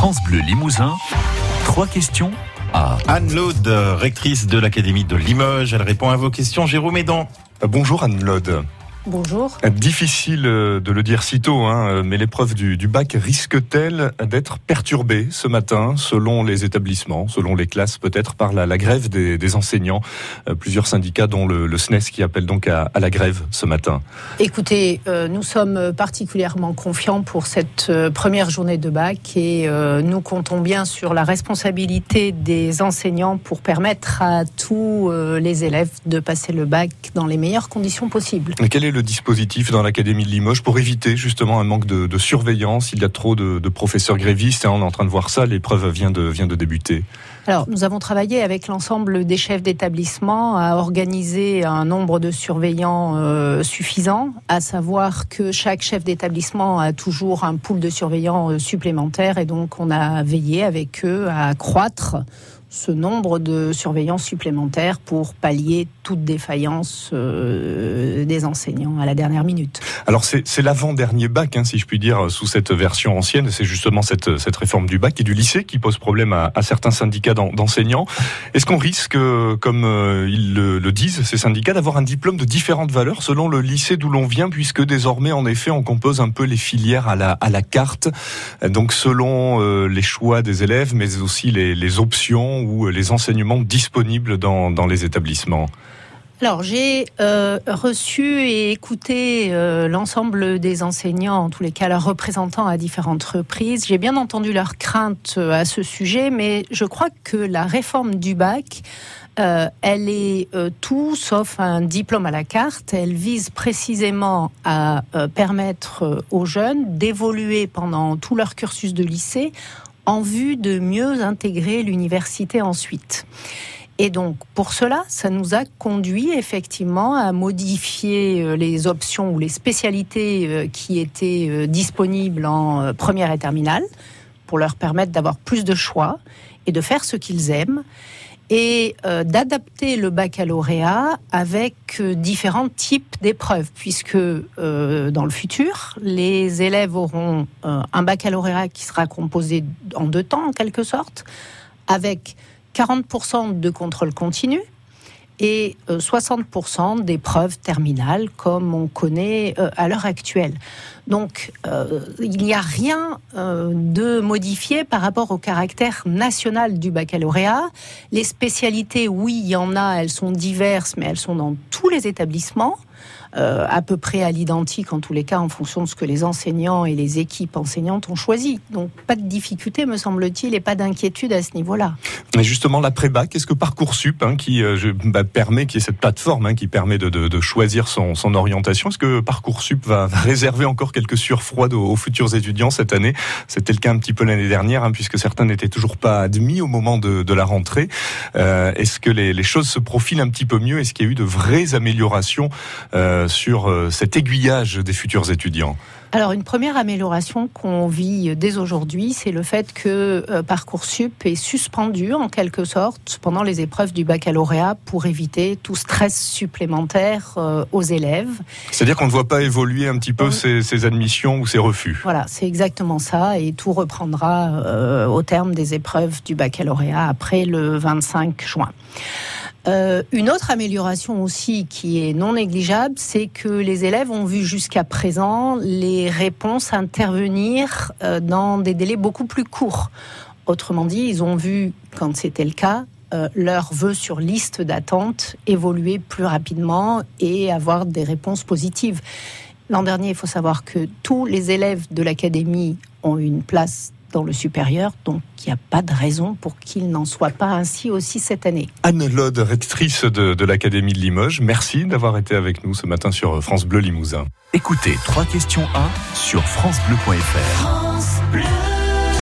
France Bleu Limousin, trois questions à Anne Laude, rectrice de l'Académie de Limoges. Elle répond à vos questions. Jérôme Edan. Bonjour Anne Laude. Bonjour. Difficile euh, de le dire si tôt, hein, mais l'épreuve du, du, bac risque-t-elle d'être perturbée ce matin, selon les établissements, selon les classes, peut-être par la, la grève des, des, enseignants euh, Plusieurs syndicats, dont le, le, SNES, qui appellent donc à, à, la grève ce matin. Écoutez, euh, nous sommes particulièrement confiants pour cette euh, première journée de bac et euh, nous comptons bien sur la responsabilité des enseignants pour permettre à tous euh, les élèves de passer le bac dans les meilleures conditions possibles. Mais quel est le dispositif dans l'Académie de Limoges pour éviter justement un manque de, surveillance. Il y a trop de, professeurs grévistes et on est en train de voir ça, l'épreuve vient de, vient de débuter. Alors, nous avons travaillé avec l'ensemble des chefs d'établissement à organiser un nombre de surveillants euh, suffisant, à savoir que chaque chef d'établissement a toujours un pool de surveillants euh, supplémentaires. Et donc on a veillé avec eux à accroître ce nombre de surveillants supplémentaires pour pallier toute défaillance euh, des enseignants à la dernière minute. Alors c'est l'avant-dernier bac, hein, si je puis dire, sous cette version ancienne. C'est justement cette, réforme du bac et du lycée qui pose problème à, certains syndicats d'enseignants. Est-ce qu'on risque, comme euh, ils le, disent, ces syndicats, d'avoir un diplôme de différentes valeurs selon le lycée d'où l'on vient, puisque désormais, en effet, on compose un peu les filières à la, carte, donc selon euh, les choix des élèves, mais aussi les options ou les enseignements disponibles dans, dans les établissements alors j'ai euh, reçu et écouté euh, l'ensemble des enseignants, en tous les cas leurs représentants à différentes reprises. J'ai bien entendu leurs craintes euh, à ce sujet, mais je crois que la réforme du bac, euh, elle est euh, tout sauf un diplôme à la carte. Elle vise précisément à euh, permettre aux jeunes d'évoluer pendant tout leur cursus de lycée en vue de mieux intégrer l'université ensuite. Et donc, pour cela, ça nous a conduit effectivement à modifier les options ou les spécialités qui étaient disponibles en première et terminale pour leur permettre d'avoir plus de choix et de faire ce qu'ils aiment et euh, d'adapter le baccalauréat avec euh, différents types d'épreuves, puisque euh, dans le futur, les élèves auront un baccalauréat qui sera composé en deux temps, en quelque sorte, avec 40% de contrôle continu et 60% d'épreuves terminales, comme on connaît à l'heure actuelle. Donc, euh, il n'y a rien euh, de modifié par rapport au caractère national du baccalauréat. Les spécialités, oui, il y en a, elles sont diverses, mais elles sont dans tous les établissements. Euh, à peu près à l'identique, en tous les cas, en fonction de ce que les enseignants et les équipes enseignantes ont choisi. Donc, pas de difficulté, me semble-t-il, et pas d'inquiétude à ce niveau-là. Mais justement, l'après-bac, est-ce que Parcoursup, hein, qui bah, permet, qui est cette plateforme hein, qui permet de, choisir son, orientation, est-ce que Parcoursup va, va réserver encore quelques surfroides aux, futurs étudiants cette année. C'était le cas un petit peu l'année dernière, hein, puisque certains n'étaient toujours pas admis au moment de, la rentrée. Euh, est-ce que les, les, choses se profilent un petit peu mieux? Est-ce qu'il y a eu de vraies améliorations euh, sur euh, cet aiguillage des futurs étudiants? Alors une première amélioration qu'on vit dès aujourd'hui, c'est le fait que euh, Parcoursup est suspendu en quelque sorte pendant les épreuves du baccalauréat pour éviter tout stress supplémentaire euh, aux élèves. C'est-à-dire qu'on ne voit pas évoluer un petit peu ces, ces, admissions ou ces refus. Voilà, c'est exactement ça et tout reprendra euh, au terme des épreuves du baccalauréat après le 25 juin. Euh, une autre amélioration aussi qui est non négligeable, c'est que les élèves ont vu jusqu'à présent les réponses intervenir euh, dans des délais beaucoup plus courts. Autrement dit, ils ont vu, quand c'était le cas, euh, leurs vœux sur liste d'attente évoluer plus rapidement et avoir des réponses positives. L'an dernier, il faut savoir que tous les élèves de l'académie ont une place dans le supérieur, donc il n'y a pas de raison pour qu'il n'en soit pas ainsi aussi cette année. Anne Lode, rectrice de, de l'Académie de Limoges, merci d'avoir été avec nous ce matin sur France Bleu Limousin. Écoutez, trois questions 1 sur francebleu.fr. France Bleu.